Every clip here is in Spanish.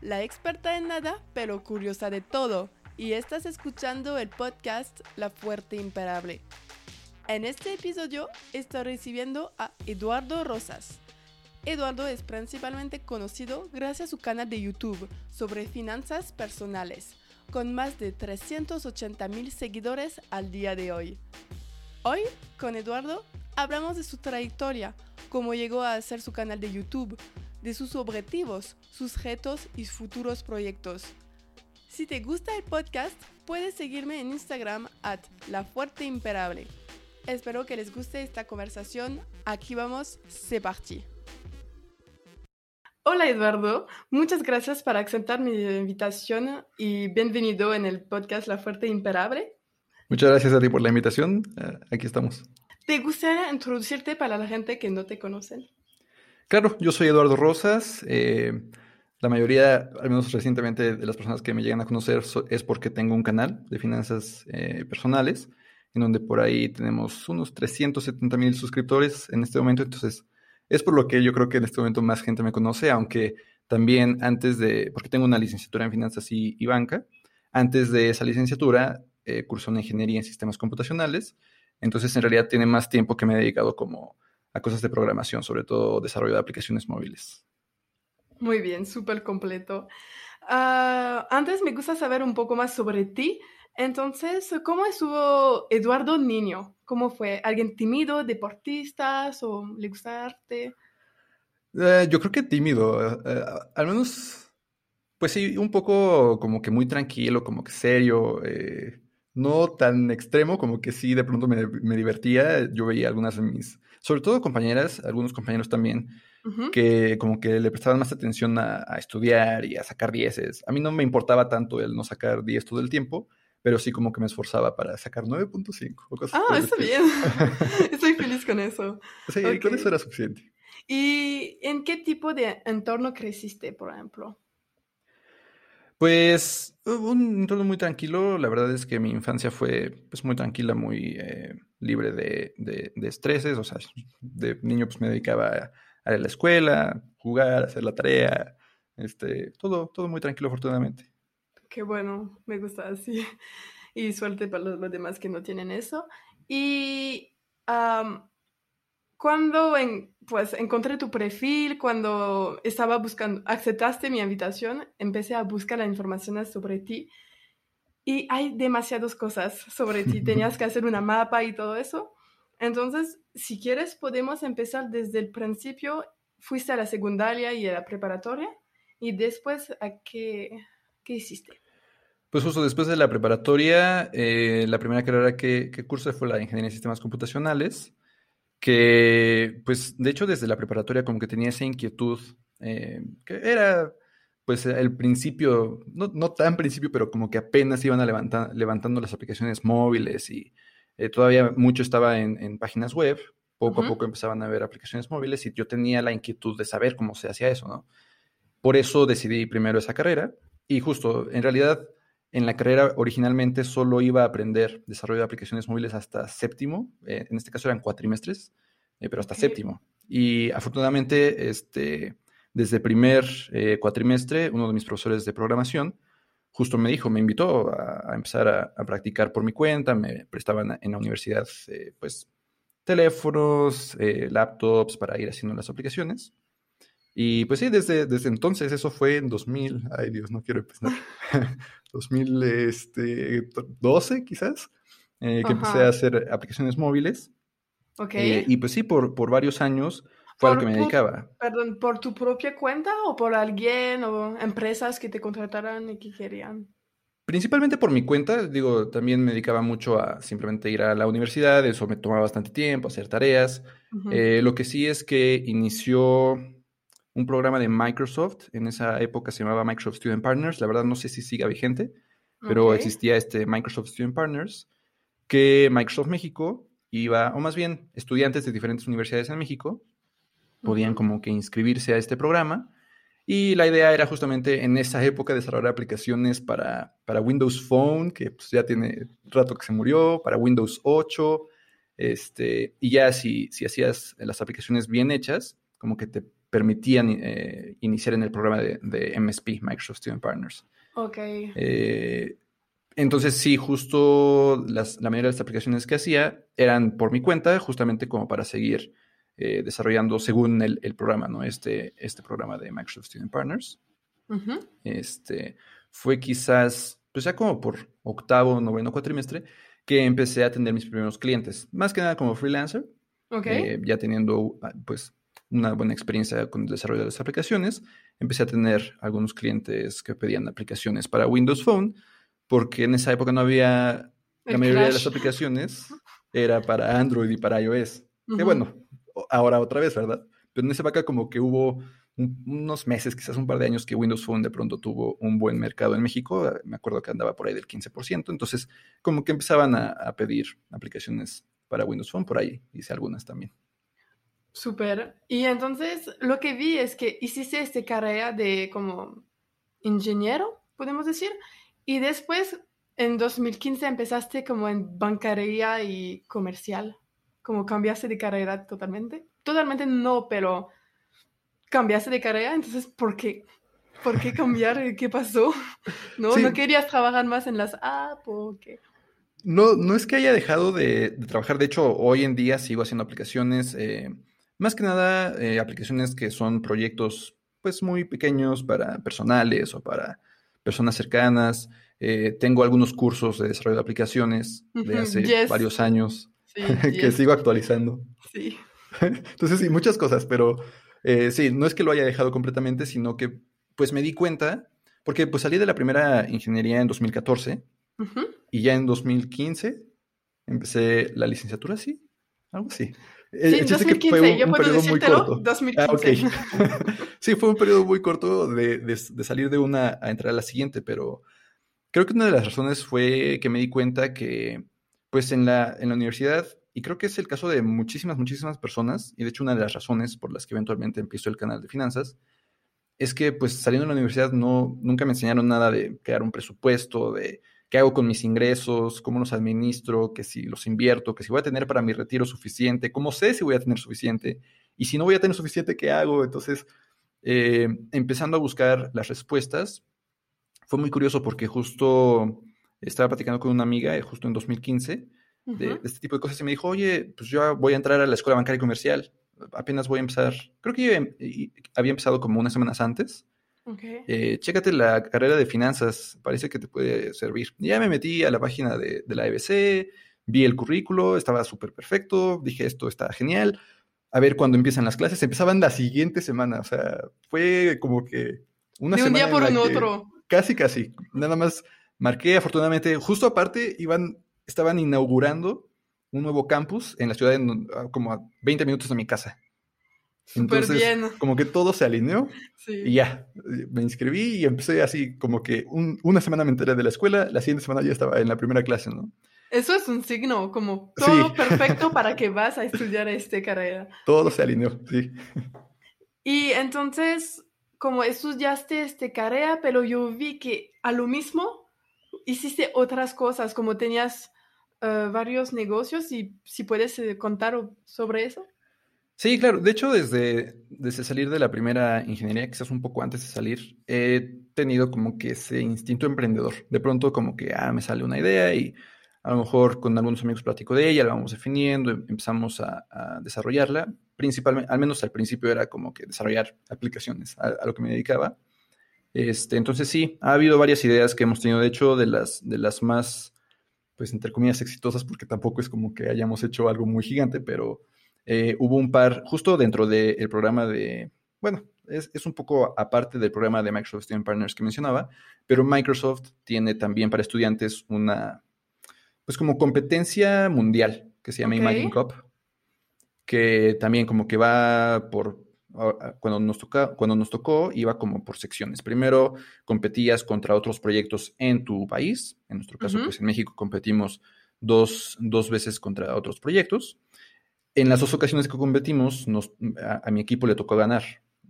La experta en nada, pero curiosa de todo, y estás escuchando el podcast La Fuerte Imperable. En este episodio estoy recibiendo a Eduardo Rosas. Eduardo es principalmente conocido gracias a su canal de YouTube sobre finanzas personales, con más de 380 mil seguidores al día de hoy. Hoy, con Eduardo, hablamos de su trayectoria, cómo llegó a hacer su canal de YouTube, de sus objetivos, sus retos y futuros proyectos. Si te gusta el podcast, puedes seguirme en Instagram at La Fuerte Imperable. Espero que les guste esta conversación. Aquí vamos, c'est parti. Hola Eduardo, muchas gracias por aceptar mi invitación y bienvenido en el podcast La Fuerte Imperable. Muchas gracias a ti por la invitación. Eh, aquí estamos. ¿Te gustaría introducirte para la gente que no te conocen? Claro, yo soy Eduardo Rosas. Eh, la mayoría, al menos recientemente, de las personas que me llegan a conocer es porque tengo un canal de finanzas eh, personales, en donde por ahí tenemos unos 370 mil suscriptores en este momento. Entonces, es por lo que yo creo que en este momento más gente me conoce, aunque también antes de, porque tengo una licenciatura en finanzas y, banca, antes de esa licenciatura eh, cursé una ingeniería en sistemas computacionales. Entonces, en realidad, tiene más tiempo que me he dedicado como a cosas de programación, sobre todo desarrollo de aplicaciones móviles. Muy bien, súper completo. Ah, antes me gusta saber un poco más sobre ti. Entonces, ¿cómo estuvo Eduardo niño? ¿Cómo fue? ¿Alguien tímido, deportista o le gusta arte? Eh, yo creo que tímido. Eh, eh, al menos, pues sí, un poco como que muy tranquilo, como que serio. no tan extremo, como que sí, de pronto me, me divertía. Yo veía algunas de mis sobre todo compañeras, algunos compañeros también, que como que le prestaban más atención a, estudiar y a sacar dieces. A mí no me importaba tanto el no sacar 10 todo el tiempo, pero sí como que me esforzaba para sacar 9.5 Ah, está bien. Estoy feliz con eso. Sí, con eso era suficiente. ¿Y en qué tipo de entorno creciste, por ejemplo? Pues un entorno muy tranquilo. La verdad es que mi infancia fue pues, muy tranquila, muy eh, libre de, de, estreses. O sea, de niño pues me dedicaba a, ir a la escuela, jugar, hacer la tarea. Este, todo, todo muy tranquilo, afortunadamente. Qué bueno, me gusta así. Y suerte para los, demás que no tienen eso. Y cuando en, pues, encontré tu perfil, cuando estaba buscando, aceptaste mi invitación, empecé a buscar la información sobre ti y hay demasiadas cosas sobre ti. Tenías que hacer una mapa y todo eso. Entonces, si quieres, podemos empezar desde el principio. Fuiste a la secundaria y a la preparatoria y después, ¿a qué, qué hiciste? Pues justo después de la preparatoria, eh, la primera carrera que, que cursé fue la de Ingeniería de Sistemas Computacionales que pues de hecho desde la preparatoria como que tenía esa inquietud, eh, que era pues el principio, no, no, tan principio, pero como que apenas iban a levantar, levantando las aplicaciones móviles y eh, todavía mucho estaba en, páginas web, poco a poco empezaban a ver aplicaciones móviles y yo tenía la inquietud de saber cómo se hacía eso, ¿no? Por eso decidí primero esa carrera y justo, en realidad en la carrera originalmente solo iba a aprender desarrollo de aplicaciones móviles hasta séptimo, eh, en este caso eran cuatrimestres, eh, pero hasta séptimo. Y afortunadamente, este, desde primer eh, cuatrimestre, uno de mis profesores de programación justo me dijo, me invitó a, empezar a, practicar por mi cuenta, me prestaban en la universidad pues teléfonos, laptops para ir haciendo las aplicaciones. Y pues sí, desde, desde entonces, eso fue en 2000, ay Dios, no quiero empezar, 2012 quizás, eh, que empecé a hacer aplicaciones móviles. Ok. Eh, y pues sí, por, por varios años fue a lo que me dedicaba. Perdón, ¿por tu propia cuenta o por alguien o empresas que te contrataran y que querían? Principalmente por mi cuenta, digo, también me dedicaba mucho a simplemente ir a la universidad, eso me tomaba bastante tiempo, hacer tareas. Eh, lo que sí es que inició un programa de Microsoft. En esa época se llamaba Microsoft Student Partners. La verdad no sé si siga vigente, pero existía este Microsoft Student Partners que Microsoft México iba, o más bien estudiantes de diferentes universidades en México, podían como que inscribirse a este programa. Y la idea era justamente en esa época desarrollar aplicaciones para, para Windows Phone, que pues, ya tiene rato que se murió, para Windows 8, este, y ya si, si hacías las aplicaciones bien hechas, como que te permitían eh, iniciar en el programa de, MSP, Microsoft Student Partners. Ok. Eh, entonces, sí, justo las, la mayoría de las aplicaciones que hacía eran por mi cuenta, justamente como para seguir eh, desarrollando según el, programa, ¿no? Este, este programa de Microsoft Student Partners. Este fue quizás, pues ya como por octavo, noveno cuatrimestre, que empecé a atender mis primeros clientes. Más que nada como freelancer. Okay. ya teniendo, ah, pues, una buena experiencia con el desarrollo de las aplicaciones, empecé a tener algunos clientes que pedían aplicaciones para Windows Phone, porque en esa época no había, la mayoría de las aplicaciones era para Android y para iOS. Que bueno, ahora otra vez, ¿verdad? Pero en esa época como que hubo unos meses, quizás un par de años, que Windows Phone de pronto tuvo un buen mercado en México. Me acuerdo que andaba por ahí del 15%. Entonces, como que empezaban a, a pedir aplicaciones para Windows Phone, por ahí hice algunas también. Súper. Y entonces lo que vi es que hiciste esta carrera de como ingeniero, podemos decir, y después en 2015 empezaste como en bancaría y comercial, como cambiaste de carrera totalmente. Totalmente no, pero cambiaste de carrera, entonces ¿por qué? ¿Por qué cambiar? ¿Qué pasó? ¿No? ¿No querías trabajar más en las apps o qué? No, no es que haya dejado de, trabajar, de hecho hoy en día sigo haciendo aplicaciones. Eh, más que nada, eh, aplicaciones que son proyectos pues muy pequeños para personales o para personas cercanas. Eh, tengo algunos cursos de desarrollo de aplicaciones de hace varios años que sigo actualizando. Sí. Entonces, sí, muchas cosas, pero eh, sí, no es que lo haya dejado completamente, sino que pues me di cuenta, porque pues salí de la primera ingeniería en 2014 y ya en 2015 empecé la licenciatura, sí, algo así. Sí, 2015, fue un, yo puedo corto. 2015. Ah, sí, fue un periodo muy corto de, salir de una a entrar a la siguiente, pero creo que una de las razones fue que me di cuenta que, pues en la, en la universidad, y creo que es el caso de muchísimas, muchísimas personas, y de hecho una de las razones por las que eventualmente empiezo el canal de finanzas, es que pues saliendo de la universidad no, nunca me enseñaron nada de crear un presupuesto, de qué hago con mis ingresos, cómo los administro, que si los invierto, que si voy a tener para mi retiro suficiente, cómo sé si voy a tener suficiente, y si no voy a tener suficiente, ¿qué hago? Entonces, eh, empezando a buscar las respuestas, fue muy curioso porque justo estaba platicando con una amiga, eh, justo en 2015, de, este tipo de cosas, y me dijo, oye, pues yo voy a entrar a la escuela bancaria y comercial, apenas voy a empezar, creo que yo había empezado como unas semanas antes, eh, chécate la carrera de finanzas, parece que te puede servir. ya me metí a la página de, la EBC, vi el currículo, estaba súper perfecto, dije esto está genial. A ver cuándo empiezan las clases, empezaban la siguiente semana, o sea, fue como que una semana. un día por un otro. Casi, casi. Nada más marqué, afortunadamente, justo aparte, iban, estaban inaugurando un nuevo campus en la ciudad, como a 20 minutos de mi casa. Súper bien. Como que todo se alineó y ya, me inscribí y empecé así como que una semana me enteré de la escuela, la siguiente semana ya estaba en la primera clase, ¿no? Eso es un signo, como todo perfecto para que vas a estudiar esta carrera. Todo se alineó, sí. Y entonces, como estudiaste esta carrera, pero yo vi que a lo mismo hiciste otras cosas, como tenías eh, varios negocios y si puedes eh, contar sobre eso. Sí, claro. De hecho, desde, desde salir de la primera ingeniería, quizás un poco antes de salir, he tenido como que ese instinto emprendedor. De pronto como que, ah, me sale una idea y a lo mejor con algunos amigos platico de ella, la vamos definiendo, em, empezamos a, desarrollarla. Principalmente, al menos al principio era como que desarrollar aplicaciones a, lo que me dedicaba. Este, entonces sí, ha habido varias ideas que hemos tenido, de hecho, de las, de las más, pues entre comillas, exitosas, porque tampoco es como que hayamos hecho algo muy gigante, pero eh, hubo un par, justo dentro del programa de, bueno, es, un poco aparte del programa de Microsoft Student Partners que mencionaba, pero Microsoft tiene también para estudiantes una, pues como competencia mundial que se llama Imagine Cup, que también como que va por, cuando nos, toca, cuando nos tocó, iba como por secciones. Primero competías contra otros proyectos en tu país, en nuestro caso, pues en México competimos dos, dos veces contra otros proyectos. En las dos ocasiones que competimos, a, mi equipo le tocó ganar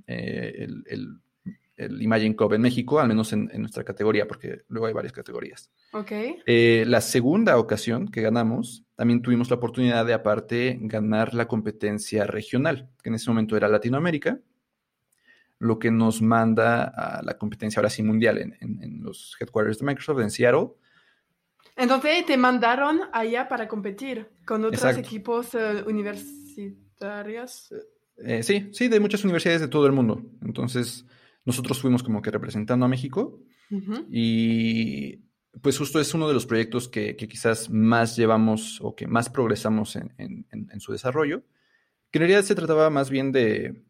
eh, el, el, el, Imagine Cup en México, al menos en, nuestra categoría, porque luego hay varias categorías. Ok. Eh, la segunda ocasión que ganamos, también tuvimos la oportunidad de, aparte, ganar la competencia regional, que en ese momento era Latinoamérica. lo que nos manda a la competencia ahora sí mundial en, los headquarters de Microsoft en Seattle. Entonces te mandaron allá para competir con otros equipos eh, universitarios. Eh, sí, sí, de muchas universidades de todo el mundo. Entonces, nosotros fuimos como que representando a México y pues justo es uno de los proyectos que, quizás más llevamos o que más progresamos en, su desarrollo, que en realidad se trataba más bien de,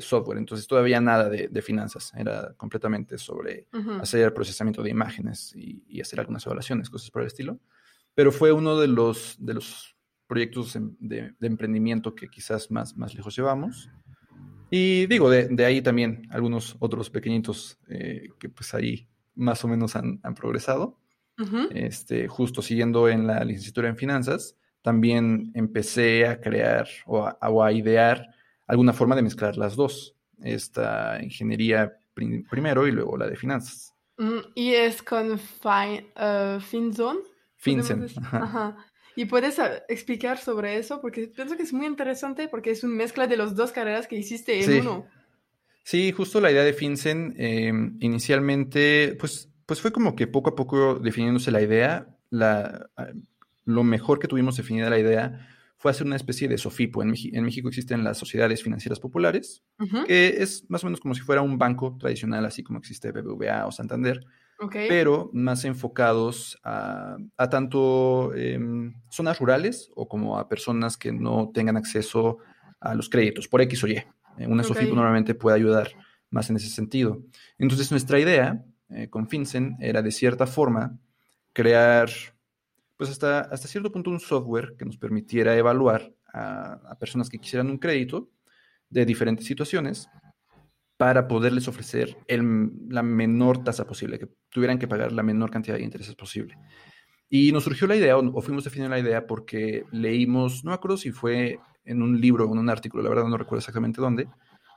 software, entonces todavía nada de, finanzas, era completamente sobre hacer el procesamiento de imágenes y, hacer algunas evaluaciones, cosas por el estilo, pero fue uno de los, de los proyectos de, emprendimiento que quizás más, más lejos llevamos. Y digo, de, ahí también algunos otros pequeñitos eh, que pues ahí más o menos han, progresado. este, justo siguiendo en la licenciatura en finanzas, también empecé a crear o a, idear alguna forma de mezclar las dos, esta ingeniería primero y luego la de finanzas. Mm, y es con fin, uh, FinZone. FinZone. Ajá. ¿Y puedes ah, explicar sobre eso? Porque pienso que es muy interesante porque es una mezcla de las dos carreras que hiciste en uno. Sí, justo la idea de FinCEN, em, inicialmente, pues, pues fue como que poco a poco definiéndose la idea, la, ah, lo mejor que tuvimos definida la idea fue hacer una especie de SOFIPO. En, en México existen las sociedades financieras populares, que es más o menos como si fuera un banco tradicional, así como existe BBVA o Santander, pero más enfocados a, tanto em, zonas rurales o como a personas que no tengan acceso a los créditos por X o Y. Eh, una SOFIPO normalmente puede ayudar más en ese sentido. Entonces, nuestra idea eh, con FinCEN era de cierta forma crear, pues hasta, hasta cierto punto, un software que nos permitiera evaluar a personas que quisieran un crédito de diferentes situaciones para poderles ofrecer la menor tasa posible, que tuvieran que pagar la menor cantidad de intereses posible. Y nos surgió la idea, o, fuimos definiendo la idea, porque leímos, no me acuerdo si fue en un libro o en un artículo, la verdad no recuerdo exactamente dónde,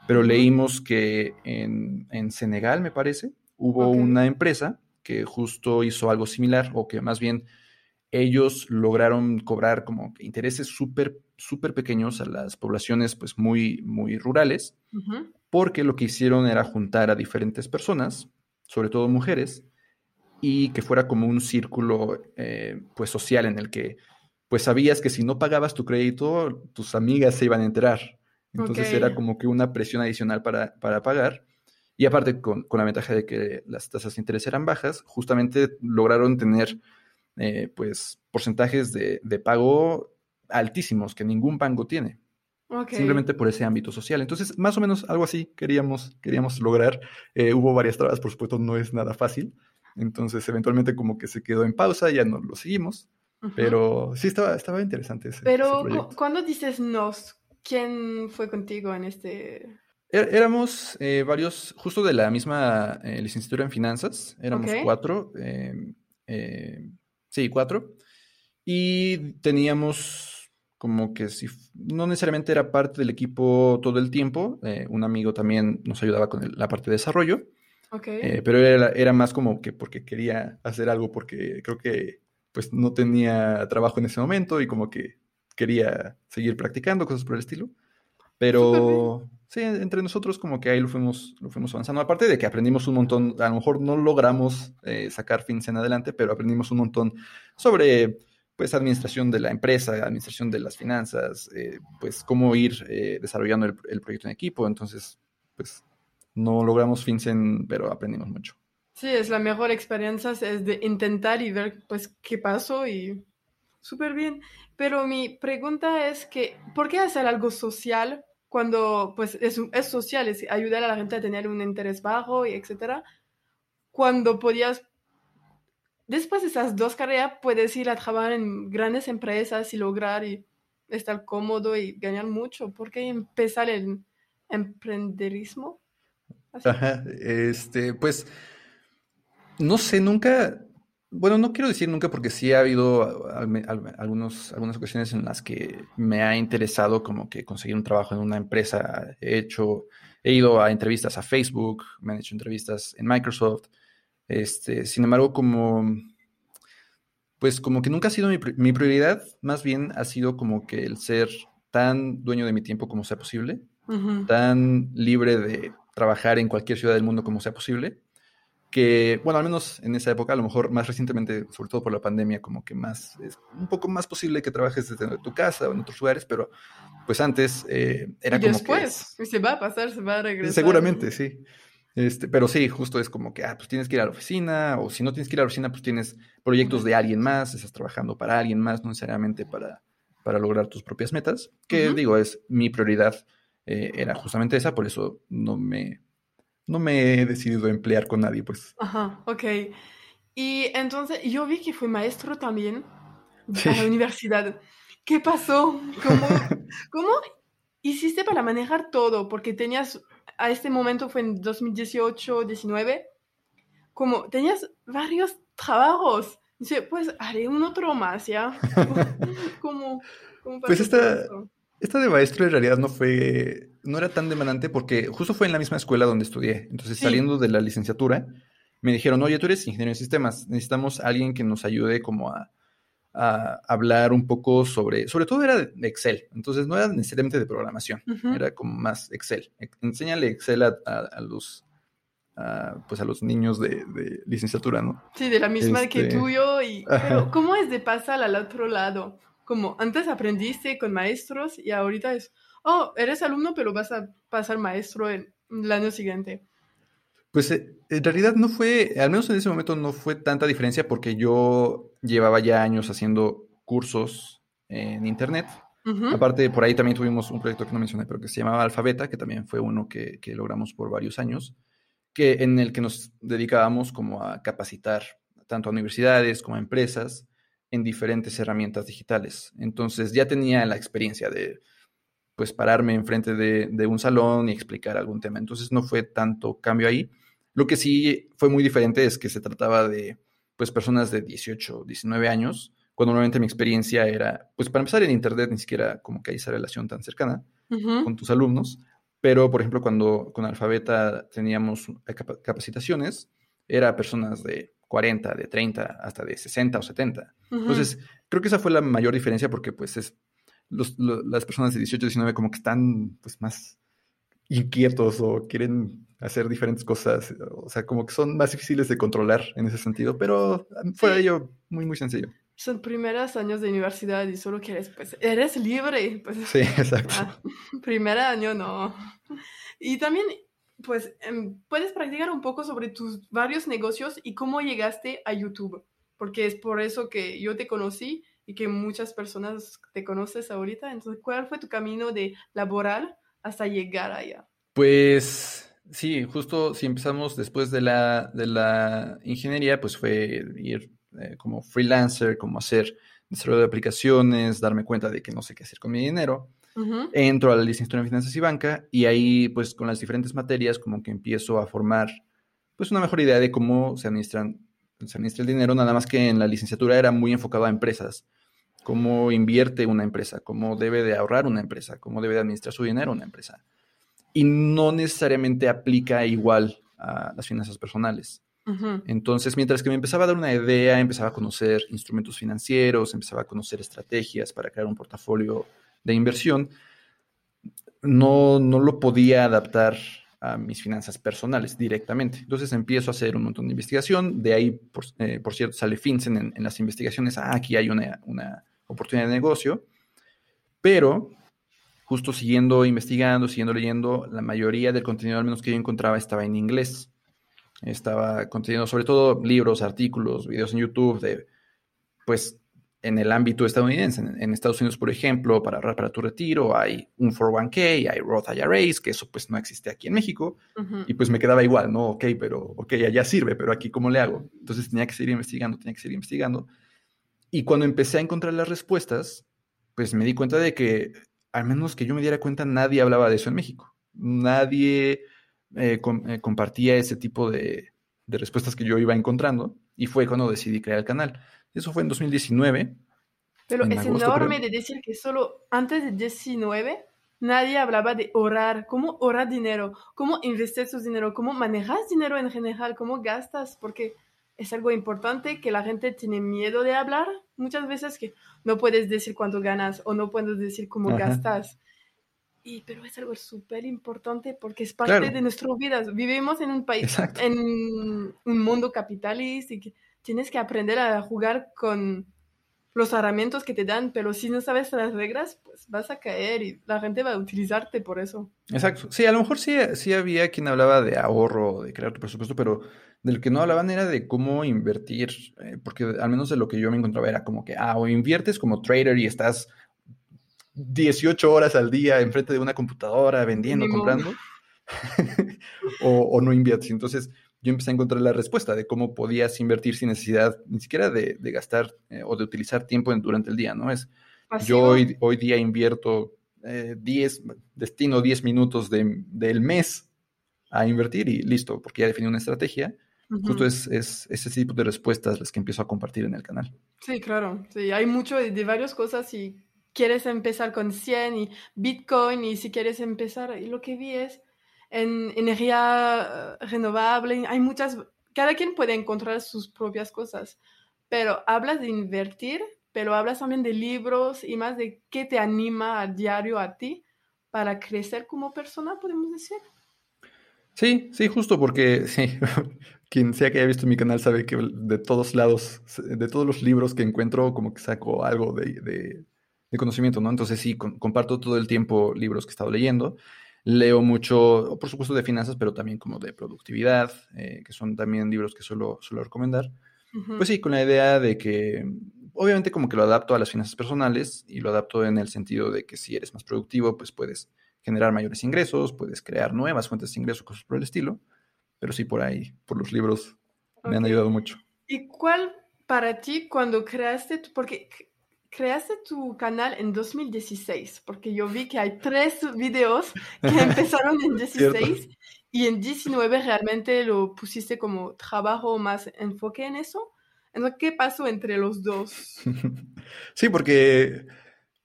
pero leímos que en, Senegal, me parece, hubo una empresa que justo hizo algo similar, o que más bien ellos lograron cobrar como intereses súper, súper pequeños a las poblaciones pues muy, muy rurales, porque lo que hicieron era juntar a diferentes personas, sobre todo mujeres, y que fuera como un círculo eh, pues social en el que pues sabías que si no pagabas tu crédito, tus amigas se iban a enterar. Entonces era como que una presión adicional para, pagar. Y aparte, con, la ventaja de que las tasas de interés eran bajas, justamente lograron tener eh, pues porcentajes de, de, pago altísimos que ningún banco tiene. Simplemente por ese ámbito social. Entonces, más o menos algo así queríamos, queríamos lograr. Eh, hubo varias trabas, por supuesto, no es nada fácil. Entonces, eventualmente como que se quedó en pausa, ya no lo seguimos. Pero sí estaba, estaba interesante ese Pero cuando dices nos, ¿quién fue contigo en este...? Er, éramos eh, varios, justo de la misma eh, licenciatura en finanzas, éramos cuatro, em, sí, cuatro, y teníamos como que si no necesariamente era parte del equipo todo el tiempo, eh, un amigo también nos ayudaba con la parte de desarrollo, eh, pero era, era, más como que porque quería hacer algo porque creo que pues no tenía trabajo en ese momento y como que quería seguir practicando cosas por el estilo. Pero sí, entre nosotros como que ahí lo fuimos, lo fuimos avanzando. Aparte de que aprendimos un montón, a lo mejor no logramos eh, sacar fins en adelante, pero aprendimos un montón sobre pues administración de la empresa, administración de las finanzas, eh, pues cómo ir eh, desarrollando el, proyecto en equipo. Entonces, pues no logramos FinCEN, pero aprendimos mucho. Sí, es la mejor experiencia, es de intentar y ver pues qué pasó y súper bien. Pero mi pregunta es que, ¿por qué hacer algo social cuando pues es, es social, es ayudar a la gente a tener un interés bajo y etcétera? Cuando podías después de esas dos carreras puedes ir a trabajar en grandes empresas y lograr y estar cómodo y ganar mucho. ¿Por qué empezar el emprenderismo? Ajá, este, pues, no sé, nunca, bueno, no quiero decir nunca porque sí ha habido algunos, algunas ocasiones en las que me ha interesado como que conseguir un trabajo en una empresa. He hecho, he ido a entrevistas a Facebook, me han hecho entrevistas en Microsoft. Este, sin embargo, como, pues como que nunca ha sido mi, prioridad, más bien ha sido como que el ser tan dueño de mi tiempo como sea posible, tan libre de trabajar en cualquier ciudad del mundo como sea posible. Que, bueno, al menos en esa época, a lo mejor más recientemente, sobre todo por la pandemia, como que más, es un poco más posible que trabajes desde tu casa o en otros lugares, pero pues antes eh, era y como después, que... se va a pasar, se va a regresar. Seguramente, sí. Este, pero sí, justo es como que, ah, pues tienes que ir a la oficina, o si no tienes que ir a la oficina, pues tienes proyectos de alguien más, estás trabajando para alguien más, no necesariamente para, para lograr tus propias metas, que digo, es mi prioridad, eh, era justamente esa, por eso no me, no me he decidido a emplear con nadie, pues. Ajá, ok. Y entonces yo vi que fue maestro también a la universidad. ¿Qué pasó? ¿Cómo, ¿Cómo hiciste para manejar todo? Porque tenías, a este momento fue en 2018, 19, como tenías varios trabajos. Dice, pues haré un otro más, ¿ya? ¿Cómo, cómo pues esta, esta de maestro en realidad no fue, no era tan demandante porque justo fue en la misma escuela donde estudié. Entonces, Sí. saliendo de la licenciatura, me dijeron, oye, tú eres ingeniero en sistemas, necesitamos a alguien que nos ayude como a, a hablar un poco sobre, sobre todo era de Excel, entonces no era necesariamente de programación, era como más Excel. Enséñale Excel a, a- a los, a, pues a los niños de, de licenciatura, ¿no? Sí, de la misma que Este, tuyo. Y, ajá. pero, ¿cómo es de pasar al otro lado? Como antes aprendiste con maestros y ahorita es, oh, eres alumno, pero vas a pasar maestro el año siguiente. Pues eh, en realidad no fue, al menos en ese momento no fue tanta diferencia porque yo llevaba ya años haciendo cursos en internet. Aparte, por ahí también tuvimos un proyecto que no mencioné, pero que se llamaba Alfabeta, que también fue uno que, que logramos por varios años, que, en el que nos dedicábamos como a capacitar tanto a universidades como a empresas en diferentes herramientas digitales. Entonces ya tenía la experiencia de pues pararme enfrente de, de un salón y explicar algún tema. Entonces no fue tanto cambio ahí. Lo que sí fue muy diferente es que se trataba de pues personas de 18, 19 años, cuando normalmente mi experiencia era, pues para empezar en internet ni siquiera como que hay esa relación tan cercana Ujú. con tus alumnos, pero por ejemplo cuando con Alfabeta teníamos capa- capacitaciones, era personas de 40, de 30, hasta de 60 o 70. Ujú. Entonces, creo que esa fue la mayor diferencia porque pues es los- las personas de 18, 19 como que están pues más inquietos o quieren hacer diferentes cosas, o sea, como que son más difíciles de controlar en ese sentido, pero de Sí. ello muy muy sencillo. Son primeros años de universidad y solo quieres, pues, eres libre. Pues, Sí, exacto. ah, primer año no. Y también, pues, em, puedes practicar un poco sobre tus varios negocios y cómo llegaste a YouTube. Porque es por eso que yo te conocí y que muchas personas te conoces ahorita. Entonces, ¿cuál fue tu camino de laboral hasta llegar allá? Pues sí, justo si empezamos después de la, de la ingeniería, pues fue ir eh, como freelancer, como hacer desarrollo de aplicaciones, darme cuenta de que no sé qué hacer con mi dinero. Ujú, Entro a la licenciatura en finanzas y banca y ahí pues con las diferentes materias como que empiezo a formar pues una mejor idea de cómo se administran, se administra el dinero, nada más que en la licenciatura era muy enfocado a empresas, cómo invierte una empresa, cómo debe de ahorrar una empresa, cómo debe de administrar su dinero una empresa. Y no necesariamente aplica igual a las finanzas personales. Entonces, mientras que me empezaba a dar una idea, empezaba a conocer instrumentos financieros, empezaba a conocer estrategias para crear un portafolio de inversión, no, no lo podía adaptar a mis finanzas personales directamente. Entonces empiezo a hacer un montón de investigación, de ahí, por, eh, cierto, sale FinCEN en, las investigaciones, ah, aquí hay una, una oportunidad de negocio, pero justo siguiendo investigando, siguiendo leyendo, la mayoría del contenido, al menos que yo encontraba, estaba en inglés. Estaba contenido, sobre todo libros, artículos, videos en YouTube de, pues, en el ámbito estadounidense. En, en Estados Unidos, por ejemplo, para ahorrar para tu retiro, hay un 401k, hay Roth IRAs, que eso pues no existe aquí en México. Ujú. Y pues me quedaba igual, ¿no? Ok, pero, ok, allá sirve, pero aquí ¿cómo le hago? Entonces tenía que seguir investigando, tenía que seguir investigando. Y cuando empecé a encontrar las respuestas, pues me di cuenta de que, al menos que yo me diera cuenta, nadie hablaba de eso en México. Nadie eh, com- eh, compartía ese tipo de, de respuestas que yo iba encontrando. Y fue cuando decidí crear el canal. Eso fue en 2019. Pero en es agosto, enorme creo. de decir que solo antes de 19 nadie hablaba de ahorrar, cómo ahorrar dinero, cómo investir su dinero, cómo manejas dinero en general, cómo gastas, porque es algo importante que la gente tiene miedo de hablar muchas veces que no puedes decir cuánto ganas o no puedes decir cómo Ajá. gastas. y, pero es algo súper importante porque es parte de nuestras vidas. Vivimos en un país, en un mundo capitalista y que tienes que aprender a jugar con los herramientas que te dan, pero si no sabes las reglas, pues vas a caer y la gente va a utilizarte por eso. Exacto. Sí, a lo mejor sí, sí había quien hablaba de ahorro, de crear tu presupuesto, pero de lo que no hablaban era de cómo invertir, eh, porque al menos de lo que yo me encontraba era como que, ah, o inviertes como trader y estás 18 horas al día enfrente de una computadora vendiendo, comprando, o, o no inviertes. Entonces, yo empecé a encontrar la respuesta de cómo podías invertir sin necesidad ni siquiera de, gastar eh, o de utilizar tiempo durante el día, ¿no? Es, yo hoy, hoy día invierto 10, eh, destino 10 minutos del mes a invertir y listo, porque ya definí una estrategia. Justo es, ese tipo de respuestas las que empiezo a compartir en el canal. Sí, claro. Sí, hay mucho de, de varias cosas y quieres empezar con 100 y Bitcoin y si quieres empezar, y lo que vi es en energía eh, renovable, hay muchas, cada quien puede encontrar sus propias cosas, pero hablas de invertir, pero hablas también de libros y más de qué te anima a diario a ti para crecer como persona, podemos decir. Sí, sí, justo porque sí, quien sea que haya visto mi canal sabe que de todos lados, de todos los libros que encuentro, como que saco algo de, conocimiento, ¿no? Entonces sí, comparto todo el tiempo libros que he estado leyendo. Leo mucho, por supuesto, de finanzas, pero también como de productividad, eh, que son también libros que suelo, suelo recomendar. Pues sí, con la idea de que, obviamente, como que lo adapto a las finanzas personales y lo adapto en el sentido de que si eres más productivo, pues puedes generar mayores ingresos, puedes crear nuevas fuentes de ingresos, cosas por el estilo. Pero sí, por ahí, por los libros, me han ayudado mucho. ¿Y cuál para ti cuando creaste, porque creaste tu canal en 2016, porque yo vi que hay tres videos que empezaron en 16 y en 19 realmente lo pusiste como trabajo más enfoque en eso. Entonces, ¿qué pasó entre los dos? Sí, porque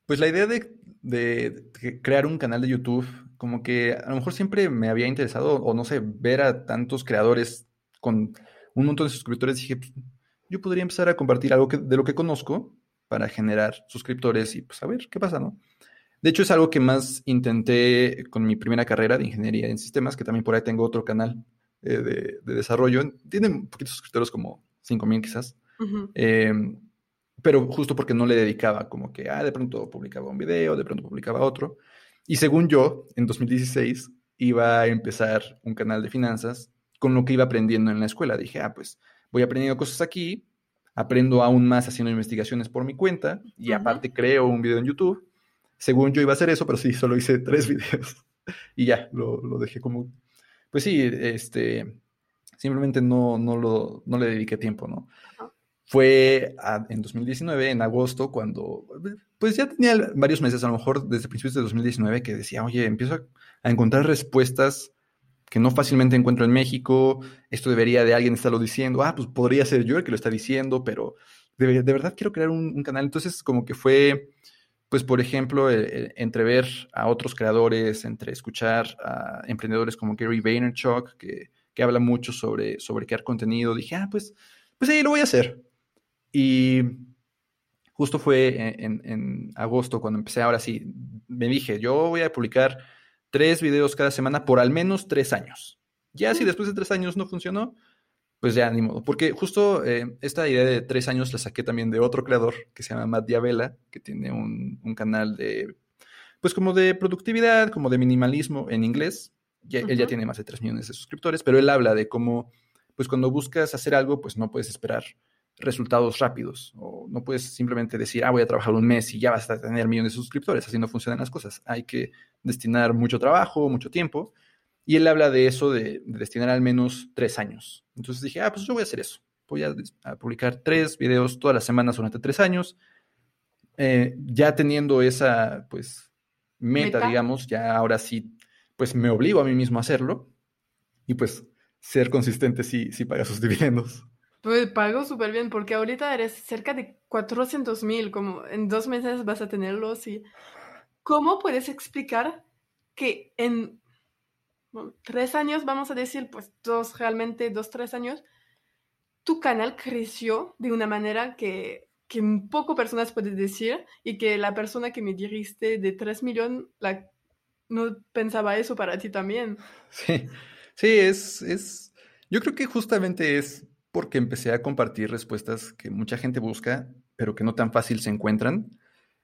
pues la idea de, de, crear un canal de YouTube, como que a lo mejor siempre me había interesado, o no sé, ver a tantos creadores con un montón de suscriptores, dije, pues, yo podría empezar a compartir algo de lo que conozco para generar suscriptores y pues a ver qué pasa, ¿no? De hecho, es algo que más intenté con mi primera carrera de ingeniería en sistemas, que también por ahí tengo otro canal eh, de, desarrollo. Tiene un poquitos suscriptores, como 5000 quizás. Em, pero justo porque no le dedicaba, como que, ah, de pronto publicaba un video, de pronto publicaba otro. Y según yo, en 2016 iba a empezar un canal de finanzas con lo que iba aprendiendo en la escuela. Dije, ah, pues voy aprendiendo cosas aquí, aprendo aún más haciendo investigaciones por mi cuenta y aparte creo un video en YouTube. Según yo iba a hacer eso, pero sí, solo hice tres videos y ya, lo, lo dejé como... Pues sí, este, simplemente no, no, lo, no le dediqué tiempo, ¿no? Fue en 2019, en agosto, cuando, pues ya tenía varios meses, a lo mejor desde principios de 2019, que decía, oye, empiezo a, a encontrar respuestas que no fácilmente encuentro en México, esto debería de alguien estarlo diciendo, ah, pues podría ser yo el que lo está diciendo, pero de, verdad quiero crear un, canal. Entonces, como que fue, pues, por ejemplo, entre ver a otros creadores, entre escuchar a emprendedores como Gary Vaynerchuk, que, que habla mucho sobre, sobre crear contenido, dije, ah, pues, pues sí, lo voy a hacer. Y justo fue en, en agosto cuando empecé, ahora sí, me dije, yo voy a publicar tres videos cada semana por al menos tres años. Ya si después de tres años no funcionó, pues ya ni modo. Porque justo eh, esta idea de tres años la saqué también de otro creador que se llama Matt Diabela, que tiene un, canal de, pues como de productividad, como de minimalismo en inglés. Ya, Él ya tiene más de tres millones de suscriptores, pero él habla de cómo, pues cuando buscas hacer algo, pues no puedes esperar resultados rápidos. O no puedes simplemente decir, ah, voy a trabajar un mes y ya vas a tener millones de suscriptores. Así no funcionan las cosas. Hay que destinar mucho trabajo, mucho tiempo. Y él habla de eso, de, destinar al menos tres años. Entonces dije, ah, pues yo voy a hacer eso. Voy a, publicar tres videos todas las semanas durante tres años. Eh, ya teniendo esa, pues, meta, digamos, ya ahora sí, pues me obligo a mí mismo a hacerlo. Y pues ser consistente si, si paga sus dividendos. Pues pago súper bien porque ahorita eres cerca de 400 mil, como en dos meses vas a tenerlos y ¿cómo puedes explicar que en tres años, vamos a decir, pues dos, realmente dos, tres años, tu canal creció de una manera que, que poco personas pueden decir y que la persona que me diriste de 3 millones la no pensaba eso para ti también. Sí, sí, es, es, yo creo que justamente es porque empecé a compartir respuestas que mucha gente busca, pero que no tan fácil se encuentran.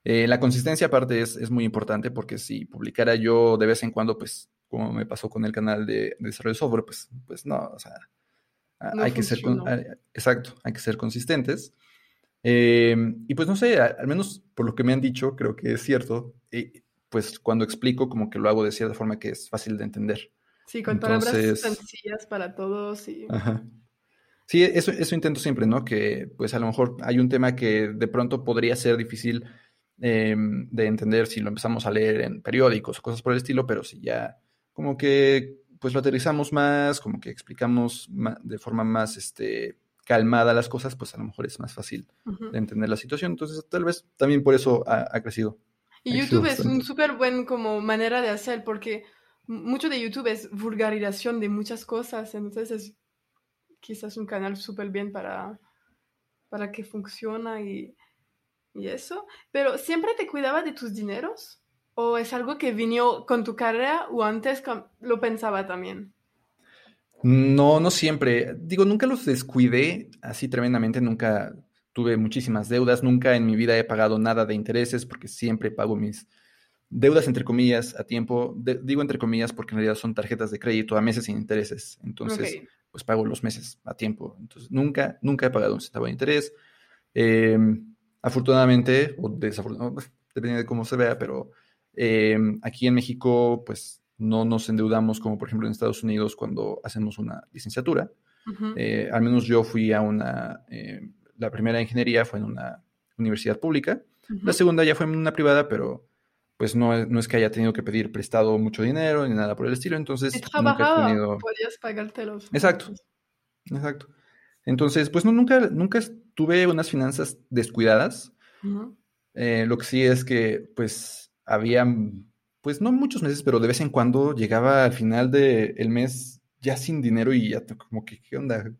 Eh, la consistencia aparte es, es, muy importante porque si publicara yo de vez en cuando, pues como me pasó con el canal de, desarrollo de software, pues, pues no, o sea, hay que ser, exacto, hay que ser consistentes. Eh, y pues no sé, al menos por lo que me han dicho, creo que es cierto, y pues cuando explico como que lo hago de cierta forma que es fácil de entender. Sí, con palabras sencillas para todos. Y... Sí, eso, eso intento siempre, ¿no? Que pues a lo mejor hay un tema que de pronto podría ser difícil em, de entender si lo empezamos a leer en periódicos o cosas por el estilo, pero si ya como que pues lo aterrizamos más, como que explicamos de forma más este, calmada las cosas, pues a lo mejor es más fácil de entender la situación. Entonces, tal vez también por eso ha, crecido. Y YouTube es un súper buen como manera de hacer, porque mucho de YouTube es vulgarización de muchas cosas, entonces es quizás un canal súper bien para, para que funciona y, y eso. Pero, ¿siempre te cuidaba de tus dineros? ¿O es algo que vino con tu carrera o antes lo pensaba también? No, no siempre. Digo, nunca los descuidé así tremendamente, nunca tuve muchísimas deudas, nunca en mi vida he pagado nada de intereses porque siempre pago mis deudas entre comillas a tiempo. digo entre comillas porque en realidad son tarjetas de crédito a meses sin intereses. Entonces, pues pago los meses a tiempo. Entonces, nunca, nunca he pagado un centavo de interés. Em, afortunadamente, o desafortunadamente, dependiendo de cómo se vea, pero Em, aquí en México, pues no nos endeudamos como por ejemplo en Estados Unidos cuando hacemos una licenciatura. Eh, al menos yo fui a una, em, la primera ingeniería fue en una universidad pública, la segunda ya fue en una privada, pero pues no, no, es que haya tenido que pedir prestado mucho dinero ni nada por el estilo, entonces nunca he tenido... podías pagártelos. Exacto, exacto. Entonces, pues no, nunca, nunca tuve unas finanzas descuidadas. Eh, lo que sí es que, pues, había, pues no muchos meses, pero de vez en cuando llegaba al final del mes ya sin dinero y ya como que, ¿qué onda?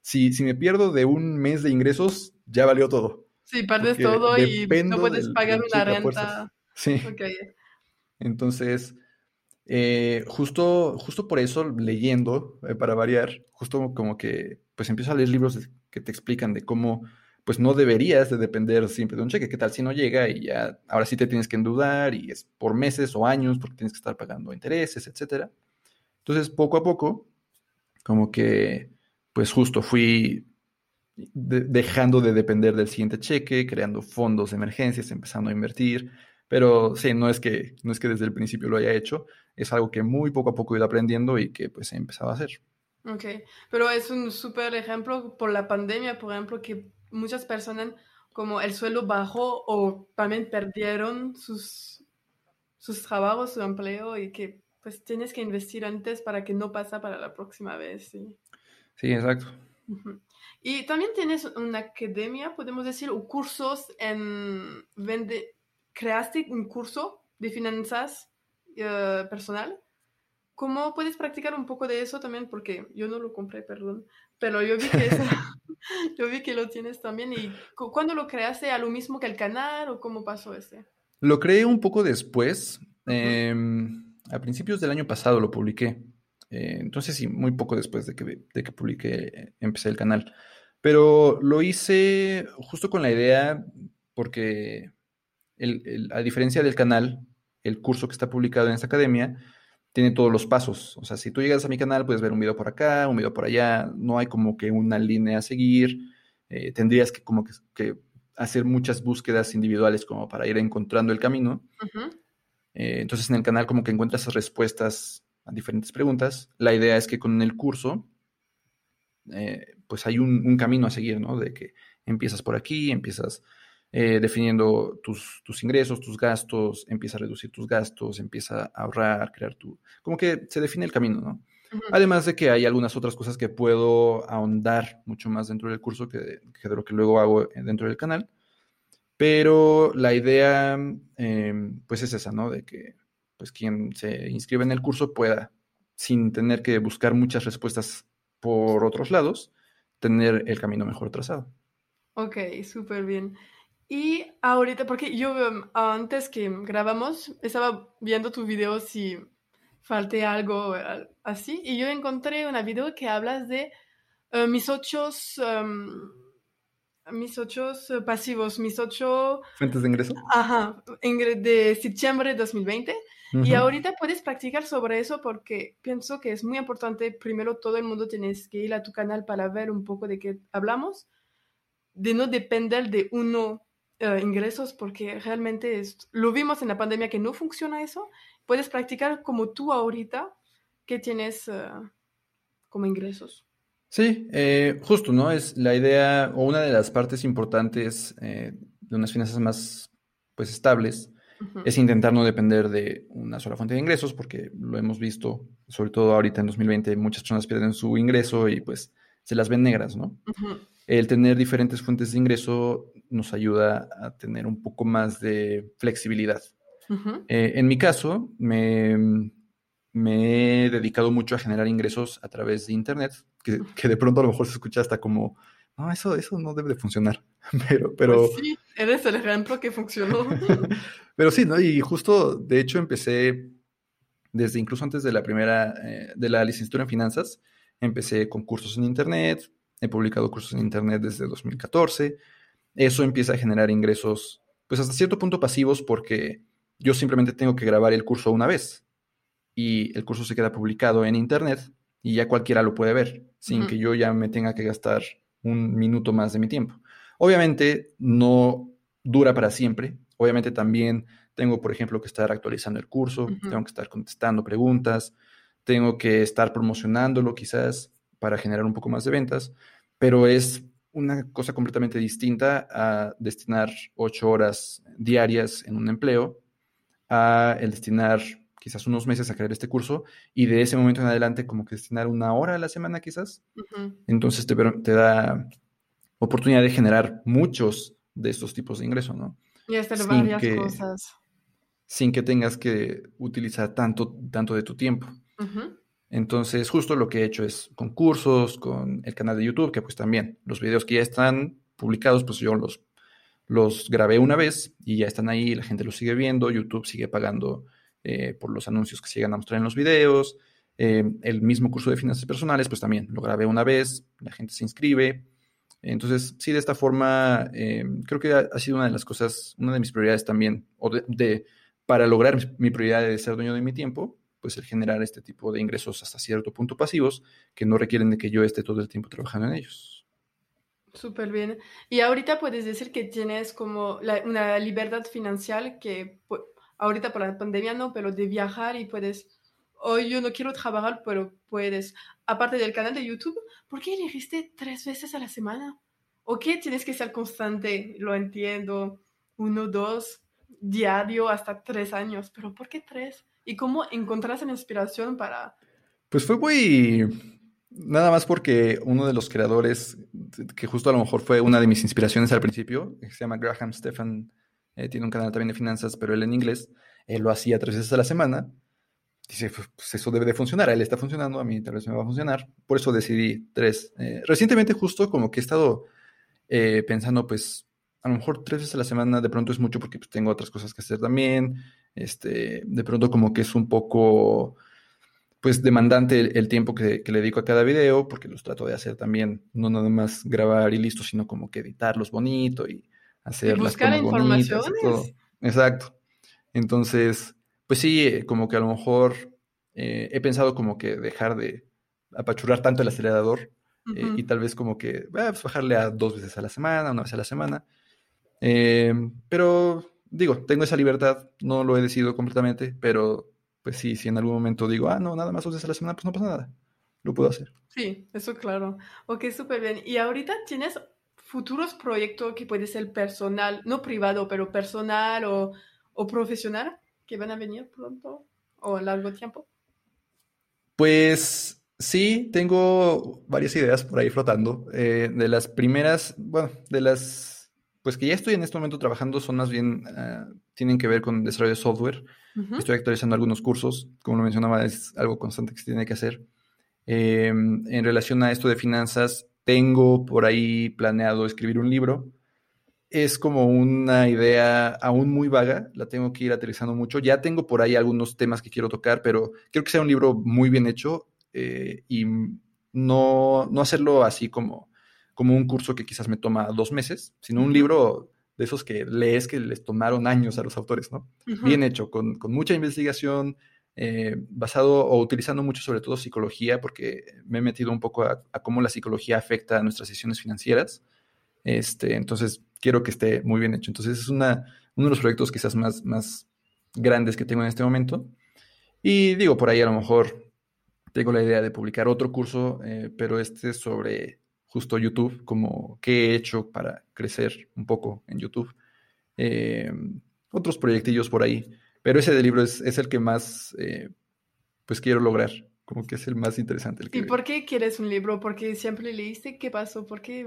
Si, si me pierdo de un mes de ingresos, ya valió todo. Sí, pierdes todo y no puedes pagar una renta. Sí. Entonces, eh, justo, justo por eso, leyendo, eh, para variar, justo como que, pues empiezo a leer libros que te explican de cómo pues no deberías de depender siempre de un cheque. ¿Qué tal si no llega y ya ahora sí te tienes que endeudar y es por meses o años porque tienes que estar pagando intereses, etcétera? Entonces, poco a poco, como que, pues justo fui dejando de depender del siguiente cheque, creando fondos de emergencias, empezando a invertir. Pero sí, no es que, no es que desde el principio lo haya hecho, es algo que muy poco a poco he ido aprendiendo y que pues he empezado a hacer. Ok, pero es un súper ejemplo por la pandemia, por ejemplo, que muchas personas como el suelo bajó o también perdieron sus, sus trabajos, su empleo y que pues tienes que investir antes para que no pasa para la próxima vez. Sí, sí exacto. Y también tienes una academia, podemos decir, o cursos en... Vende, ¿Creaste un curso de finanzas eh, personal? ¿Cómo puedes practicar un poco de eso también? Porque yo no lo compré, perdón, pero yo vi que, yo vi que lo tienes también. ¿Y cuándo lo creaste? ¿A lo mismo que el canal o cómo pasó ese? Lo creé un poco después. Em, a principios del año pasado lo publiqué. Eh, entonces sí, muy poco después de que, de que publiqué, empecé el canal. Pero lo hice justo con la idea, porque a diferencia del canal, el curso que está publicado en esta academia tiene todos los pasos. O sea, si tú llegas a mi canal, puedes ver un video por acá, un video por allá. No hay como que una línea a seguir. Eh, tendrías que como que, hacer muchas búsquedas individuales como para ir encontrando el camino. Eh, entonces en el canal como que encuentras respuestas a diferentes preguntas. La idea es que con el curso, eh, pues hay un, un, camino a seguir, ¿no? De que empiezas por aquí, empiezas eh, definiendo tus, tus, ingresos, tus gastos, empieza a reducir tus gastos, empieza a ahorrar, crear tu... Como que se define el camino, ¿no? Además de que hay algunas otras cosas que puedo ahondar mucho más dentro del curso que, de lo que luego hago dentro del canal. Pero la idea, em, pues es esa, ¿no? De que pues quien se inscribe en el curso pueda, sin tener que buscar muchas respuestas por otros lados, tener el camino mejor trazado. Ok, súper bien. Y ahorita, porque yo um, antes que grabamos, estaba viendo tu video si falté algo así, y yo encontré una video que hablas de eh, mis ocho, um, mis ocho eh, pasivos, mis ocho... ¿Fuentes de ingreso? Ajá, de septiembre de 2020. Y ahorita puedes practicar sobre eso porque pienso que es muy importante. Primero, todo el mundo tienes que ir a tu canal para ver un poco de qué hablamos, de no depender de uno eh, ingresos, porque realmente lo vimos en la pandemia que no funciona eso. Puedes practicar como tú ahorita, que tienes eh, como ingresos. Sí, eh, justo, ¿no? Es la idea o una de las partes importantes de unas finanzas más pues estables es intentar no depender de una sola fuente de ingresos, porque lo hemos visto, sobre todo ahorita en 2020, muchas personas pierden su ingreso y pues se las ven negras, ¿no? El tener diferentes fuentes de ingreso nos ayuda a tener un poco más de flexibilidad. Eh, en mi caso, me, me, he dedicado mucho a generar ingresos a través de Internet, que, que, de pronto a lo mejor se escucha hasta como, no, eso, eso no debe de funcionar. Pero, pero... Pues sí, eres el ejemplo que funcionó. pero sí, ¿no? Y justo, de hecho, empecé desde incluso antes de la primera, eh, de la licenciatura en finanzas, empecé con cursos en Internet, he publicado cursos en Internet desde 2014. Eso empieza a generar ingresos, pues hasta cierto punto pasivos, porque yo simplemente tengo que grabar el curso una vez y el curso se queda publicado en Internet y ya cualquiera lo puede ver, sin que yo ya me tenga que gastar un minuto más de mi tiempo. Obviamente no dura para siempre. Obviamente también tengo, por ejemplo, que estar actualizando el curso, tengo que estar contestando preguntas, tengo que estar promocionándolo quizás para generar un poco más de ventas, pero es una cosa completamente distinta a destinar ocho horas diarias en un empleo, a el destinar quizás unos meses a crear este curso y de ese momento en adelante como que destinar una hora a la semana quizás. Entonces te, te, da oportunidad de generar muchos de estos tipos de ingresos, ¿no? Y hacer varias cosas. Sin que tengas que utilizar tanto, tanto de tu tiempo. Entonces, justo lo que he hecho es con cursos, con el canal de YouTube, que pues también los videos que ya están publicados, pues yo los, los grabé una vez y ya están ahí, la gente los sigue viendo, YouTube sigue pagando eh, por los anuncios que se llegan a mostrar en los videos. Eh, el mismo curso de finanzas personales, pues también lo grabé una vez, la gente se inscribe. Entonces, sí, de esta forma, eh, creo que ha, sido una de las cosas, una de mis prioridades también, o de, para lograr mi prioridad de ser dueño de mi tiempo, pues el generar este tipo de ingresos hasta cierto punto pasivos que no requieren de que yo esté todo el tiempo trabajando en ellos. Súper bien. Y ahorita puedes decir que tienes como una libertad financiera que ahorita por la pandemia no, pero de viajar y puedes, hoy yo no quiero trabajar, pero puedes, aparte del canal de YouTube, ¿por qué elegiste tres veces a la semana? ¿O qué tienes que ser constante? Lo entiendo, uno, dos, diario, hasta tres años, pero ¿por qué tres? ¿Y cómo encontraste la inspiración para...? Pues fue muy... Nada más porque uno de los creadores, que justo a lo mejor fue una de mis inspiraciones al principio, se llama Graham Stephan eh, tiene un canal también de finanzas, pero él en inglés, él lo hacía tres veces a la semana. Dice, pues, pues eso debe de funcionar, a él está funcionando, a mí tal vez me va a funcionar. Por eso decidí tres. Eh, recientemente justo como que he estado eh, pensando, pues a lo mejor tres veces a la semana de pronto es mucho porque pues, tengo otras cosas que hacer también. Este, de pronto como que es un poco pues demandante el, tiempo que, le dedico a cada video, porque los trato de hacer también, no nada más grabar y listo, sino como que editarlos bonito y hacer las cosas bonitas Exacto. Entonces, pues sí, eh, como que a lo mejor eh, he pensado como que dejar de apachurrar tanto el acelerador eh, y tal vez como que ah, pues bajarle a dos veces a la semana, una vez a la semana. pero digo, tengo esa libertad, no lo he decidido completamente, pero pues sí, si en algún momento digo, ah, no, nada más dos veces a la semana, pues no pasa nada, lo puedo hacer. Sí, eso claro. Ok, súper bien. ¿Y ahorita tienes futuros proyectos que puede ser personal, no privado, pero personal o, o profesional, que van a venir pronto o a largo tiempo? Pues sí, tengo varias ideas por ahí flotando. Eh, de las primeras, bueno, de las, pues que ya estoy en este momento trabajando, son más bien, ah, tienen que ver con desarrollo de software. Estoy actualizando algunos cursos, como lo mencionaba, es algo constante que se tiene que hacer. Em, en relación a esto de finanzas, tengo por ahí planeado escribir un libro. es como una idea aún muy vaga, la tengo que ir aterrizando mucho. Ya tengo por ahí algunos temas que quiero tocar, pero quiero que sea un libro muy bien hecho eh, y no, no hacerlo así como, como un curso que quizás me toma dos meses, sino un libro de esos que lees que les tomaron años a los autores, ¿no? Bien hecho, con, con, mucha investigación, eh, basado o utilizando mucho sobre todo psicología, porque me he metido un poco a, cómo la psicología afecta a nuestras decisiones financieras. Este, entonces, quiero que esté muy bien hecho. Entonces, es una, uno de los proyectos quizás más, más grandes que tengo en este momento. Y digo, por ahí a lo mejor tengo la idea de publicar otro curso, eh, pero este es sobre justo YouTube, como qué he hecho para crecer un poco en YouTube. Eh, otros proyectillos por ahí, pero ese del libro es, el que más eh, pues quiero lograr, como que es el más interesante. El ¿Y por qué quieres un libro? ¿Porque siempre leíste? ¿Qué pasó? ¿Por qué?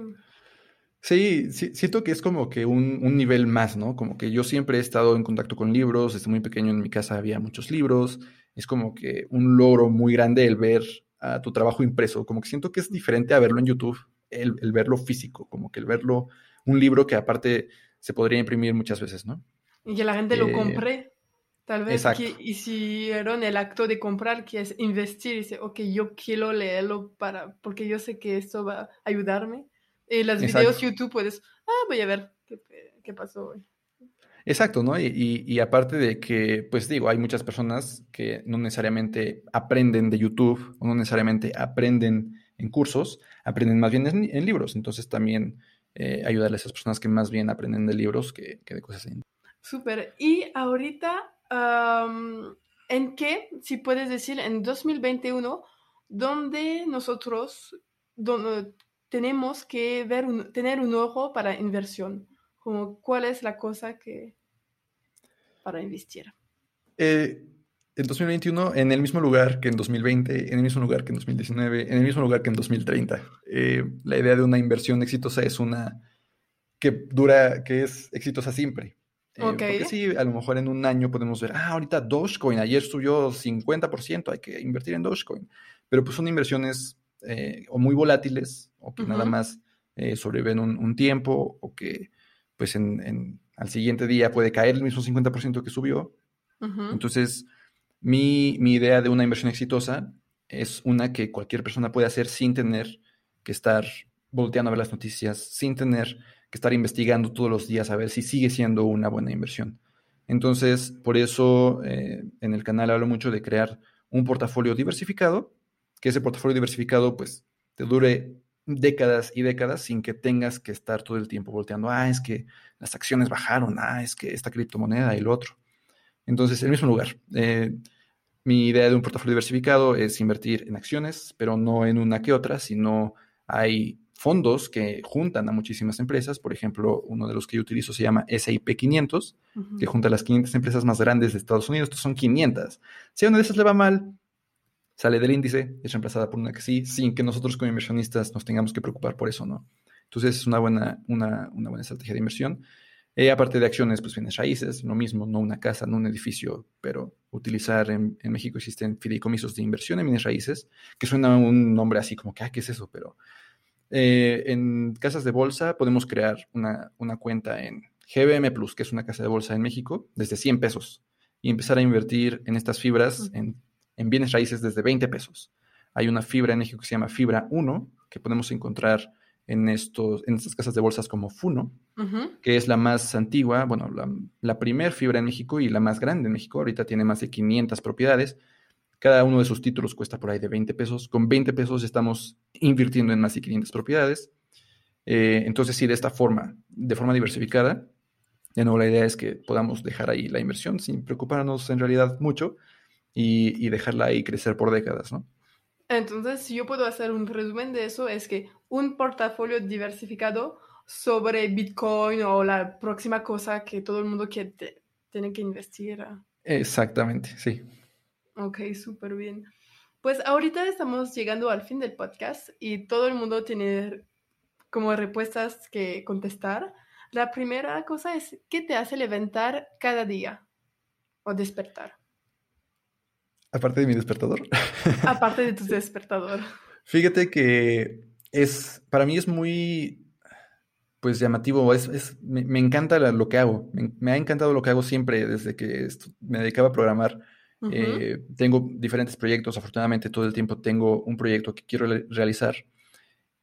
Sí, siento que es como que un, un, nivel más, ¿no? Como que yo siempre he estado en contacto con libros, desde muy pequeño en mi casa había muchos libros, es como que un logro muy grande el ver a tu trabajo impreso, como que siento que es diferente a verlo en YouTube, el, verlo físico, como que el verlo, un libro que aparte se podría imprimir muchas veces, ¿no? Y que la gente lo eh, compre, tal vez, que hicieron el acto de comprar, que es investir, y dice, ok, yo quiero leerlo para, porque yo sé que esto va a ayudarme. Y los videos YouTube puedes, ah, voy a ver qué, qué pasó hoy. Exacto, ¿no? Y, aparte de que, pues digo, hay muchas personas que no necesariamente aprenden de YouTube o no necesariamente aprenden en cursos, aprenden más bien en, libros. Entonces también eh, ayudarle a esas personas que más bien aprenden de libros que, de cosas así. Súper. Y ahorita, ¿en qué, si puedes decir, en 2021, dónde nosotros tenemos que ver tener un ojo para inversión? Como, ¿Cuál es la cosa que para investir? Eh, en 2021 en el mismo lugar que en 2020, en el mismo lugar que en 2019, en el mismo lugar que en 2030. Eh, la idea de una inversión exitosa es una que dura, que es exitosa siempre. Eh, porque sí, a lo mejor en un año podemos ver, ah, ahorita Dogecoin, ayer subió 50%, hay que invertir en Dogecoin. Pero pues son inversiones eh, o muy volátiles, o que nada más sobreviven un, tiempo, o que pues en, al siguiente día puede caer el mismo 50% que subió. Entonces, mi, idea de una inversión exitosa es una que cualquier persona puede hacer sin tener que estar volteando a ver las noticias, sin tener que estar investigando todos los días a ver si sigue siendo una buena inversión. Entonces, por eso eh, en el canal hablo mucho de crear un portafolio diversificado, que ese portafolio diversificado pues te dure décadas y décadas sin que tengas que estar todo el tiempo volteando, ah, es que las acciones bajaron, ah, es que esta criptomoneda y lo otro. Entonces, en el mismo lugar. Eh, mi idea de un portafolio diversificado es invertir en acciones, pero no en una que otra, sino hay fondos que juntan a muchísimas empresas. Por ejemplo, uno de los que yo utilizo se llama SIP 500, que junta las 500 empresas más grandes de Estados Unidos. Estos son 500. Si a una de esas le va mal, sale del índice, es reemplazada por una que sí, sin que nosotros como inversionistas nos tengamos que preocupar por eso, ¿no? Entonces es una buena, una, una buena estrategia de inversión. Eh, aparte de acciones, pues bienes raíces, lo mismo, no una casa, no un edificio, pero utilizar en, México existen fideicomisos de inversión en bienes raíces, que suena un nombre así como que, ah, ¿qué es eso? Pero eh, en casas de bolsa podemos crear una, cuenta en GBM Plus, que es una casa de bolsa en México, desde 100 pesos, y empezar a invertir en estas fibras, en, en bienes raíces desde 20 pesos. Hay una fibra en México que se llama Fibra 1, que podemos encontrar en, estos, en estas casas de bolsas como Funo, que es la más antigua, bueno, la, la primer fibra en México y la más grande en México. Ahorita tiene más de 500 propiedades. Cada uno de sus títulos cuesta por ahí de 20 pesos. Con 20 pesos estamos invirtiendo en más de 500 propiedades. Eh, entonces, sí, de esta forma, de forma diversificada, de nuevo la idea es que podamos dejar ahí la inversión sin preocuparnos en realidad mucho y, y dejarla ahí crecer por décadas, ¿no? Entonces, si yo puedo hacer un resumen de eso, es que un portafolio diversificado sobre Bitcoin o la próxima cosa que todo el mundo quiere, tiene que investir. Exactamente, sí. Ok, súper bien. Pues ahorita estamos llegando al fin del podcast y todo el mundo tiene como respuestas que contestar. La primera cosa es, ¿qué te hace levantar cada día o despertar? Aparte de mi despertador. Aparte de tu despertador. Fíjate que es, para mí es muy, pues llamativo. Es, me, encanta lo que hago. Me, ha encantado lo que hago siempre desde que me dedicaba a programar. Eh, tengo diferentes proyectos. Afortunadamente todo el tiempo tengo un proyecto que quiero realizar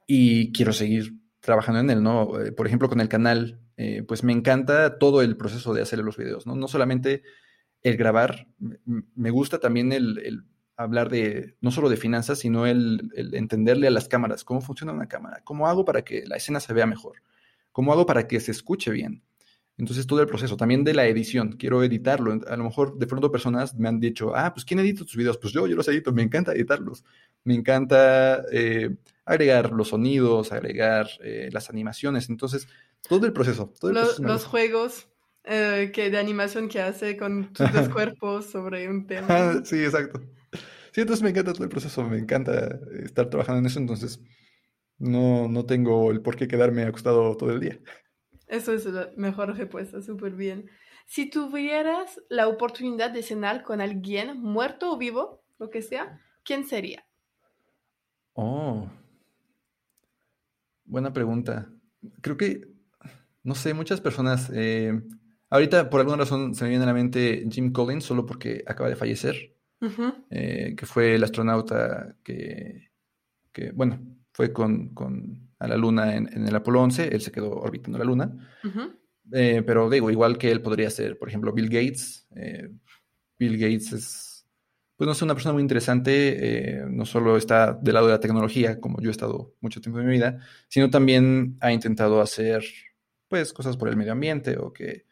y quiero seguir trabajando en él, ¿no? Eh, por ejemplo, con el canal, eh, pues me encanta todo el proceso de hacer los videos, ¿no? No solamente el grabar, me gusta también el, hablar de, no solo de finanzas, sino el, el, entenderle a las cámaras, cómo funciona una cámara, cómo hago para que la escena se vea mejor, cómo hago para que se escuche bien. Entonces, todo el proceso, también de la edición, quiero editarlo. A lo mejor de pronto personas me han dicho, ah, pues ¿quién edita tus videos? Pues yo, yo los edito, me encanta editarlos. Me encanta eh, agregar los sonidos, agregar eh, las animaciones. Entonces, todo el proceso. los, juegos eh, que de animación que hace con dos cuerpos sobre un tema. Ah, sí, exacto. Sí, entonces me encanta todo el proceso, me encanta estar trabajando en eso, entonces no, no tengo el por qué quedarme acostado todo el día. Eso es la mejor respuesta, súper bien. Si tuvieras la oportunidad de cenar con alguien, muerto o vivo, lo que sea, ¿quién sería? Oh, buena pregunta. Creo que, no sé, muchas personas, eh, ahorita por alguna razón se me viene a la mente Jim Collins, solo porque acaba de fallecer, eh, que fue el astronauta que, que bueno, fue con, con a la Luna en, el Apolo 11, él se quedó orbitando la Luna. Eh, pero digo, igual que él podría ser, por ejemplo, Bill Gates. Eh, Bill Gates es, pues no sé, una persona muy interesante, eh, no solo está del lado de la tecnología, como yo he estado mucho tiempo en mi vida, sino también ha intentado hacer, pues, cosas por el medio ambiente o que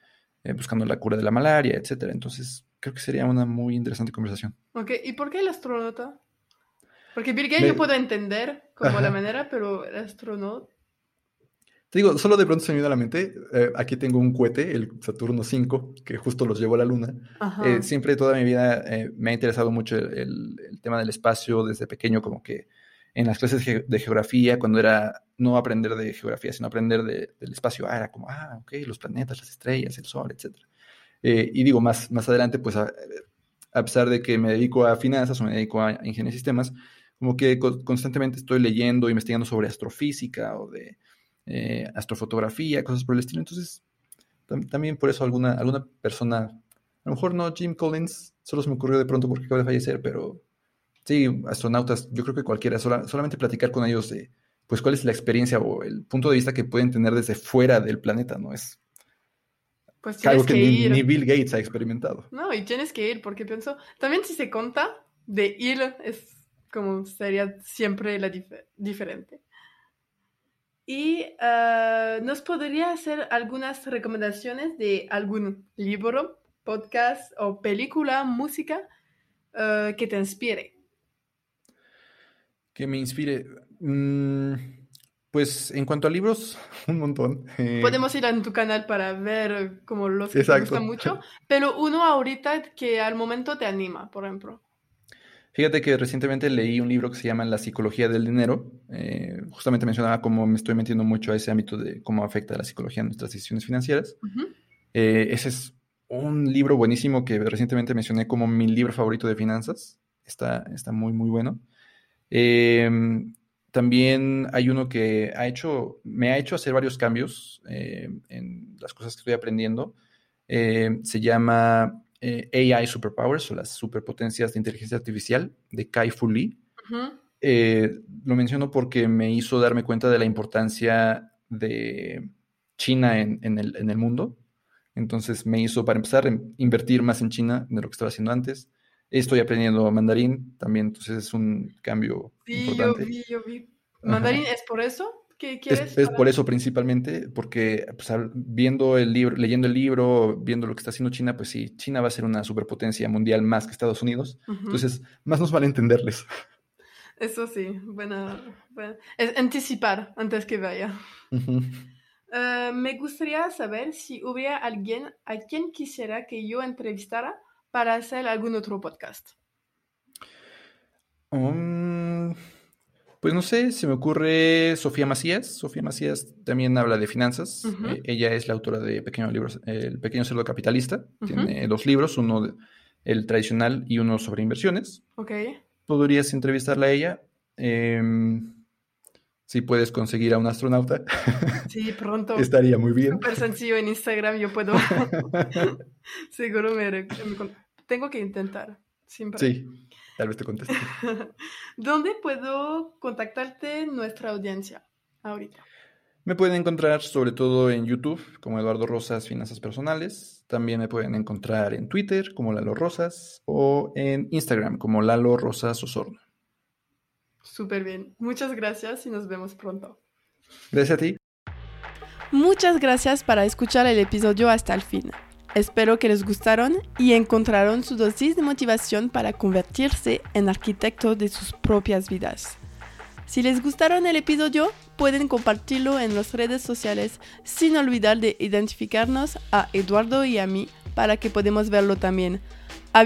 buscando la cura de la malaria, etcétera. Entonces, creo que sería una muy interesante conversación. Ok, ¿y por qué el astronauta? Porque Bill Gates yo puedo entender como la manera, pero el astronauta... Te digo, solo de pronto se me viene a la mente, eh, aquí tengo un cohete, el Saturno 5, que justo los llevó a la Luna. Eh, siempre toda mi vida eh, me ha interesado mucho el, tema del espacio, desde pequeño como que en las clases de geografía, cuando era no aprender de geografía, sino aprender del espacio, ah, era como, ah, ok, los planetas, las estrellas, el Sol, etc. y digo, más, más adelante, pues a, a, pesar de que me dedico a finanzas o me dedico a ingeniería de sistemas, como que constantemente estoy leyendo, investigando sobre astrofísica o de eh, astrofotografía, cosas por el estilo. Entonces, también por eso alguna, alguna persona, a lo mejor no Jim Collins, solo se me ocurrió de pronto porque acaba de fallecer, pero sí, astronautas, yo creo que cualquiera, solamente platicar con ellos de, pues, cuál es la experiencia o el punto de vista que pueden tener desde fuera del planeta, ¿no? Es pues algo que, ni, Bill Gates ha experimentado. No, y tienes que ir, porque pienso, también si se conta de ir, es como sería siempre la diferente. Y ah, nos podría hacer algunas recomendaciones de algún libro, podcast o película, música ah, que te inspire. Que me inspire. Mm, pues en cuanto a libros, un montón. Eh. Podemos ir a tu canal para ver como los que te gustan mucho, pero uno ahorita que al momento te anima, por ejemplo. Fíjate que recientemente leí un libro que se llama La psicología del dinero. Eh, justamente mencionaba cómo me estoy metiendo mucho a ese ámbito de cómo afecta la psicología en nuestras decisiones financieras. Eh, ese es un libro buenísimo que recientemente mencioné como mi libro favorito de finanzas. Está, está muy, muy bueno. Em, también hay uno que ha hecho, me ha hecho hacer varios cambios eh, en las cosas que estoy aprendiendo. se llama eh, AI Superpowers o las superpotencias de inteligencia artificial de Kai Fu Lee. Eh, lo menciono porque me hizo darme cuenta de la importancia de China en, el, mundo. Entonces me hizo, para empezar, invertir más en China de lo que estaba haciendo antes. Estoy aprendiendo mandarín también, entonces es un cambio sí, Yo vi, yo vi. ¿Mandarín es por eso? es, por eso principalmente, porque pues, viendo el libro, leyendo el libro, viendo lo que está haciendo China, pues sí, China va a ser una superpotencia mundial más que Estados Unidos. Entonces, más nos vale entenderles. Eso sí, bueno, es anticipar antes que vaya. Eh, me gustaría saber si hubiera alguien a quien quisiera que yo entrevistara para hacer algún otro podcast. Um, pues no sé, se me ocurre Sofía Macías. Sofía Macías también habla de finanzas. Eh, ella es la autora de Pequeño Libros, El Pequeño Cerdo Capitalista. Tiene dos libros, uno el tradicional y uno sobre inversiones. Ok. Podrías entrevistarla a ella. Em, si puedes conseguir a un astronauta. Sí, pronto. Estaría muy bien. Súper sencillo en Instagram, yo puedo. Seguro me, me, Tengo que intentar. Siempre. Sí, tal vez te conteste. ¿Dónde puedo contactarte nuestra audiencia ahorita? Me pueden encontrar sobre todo en YouTube como Eduardo Rosas Finanzas Personales. También me pueden encontrar en Twitter como Lalo Rosas o en Instagram como Lalo Rosas Osorno. Súper bien. Muchas gracias y nos vemos pronto. Gracias a ti. Muchas gracias para escuchar el episodio hasta el fin. Espero que les gustaron y encontraron su dosis de motivación para convertirse en arquitectos de sus propias vidas. Si les gustaron el episodio, pueden compartirlo en las redes sociales sin olvidar de identificarnos a Eduardo y a mí para que podamos verlo también. ¡A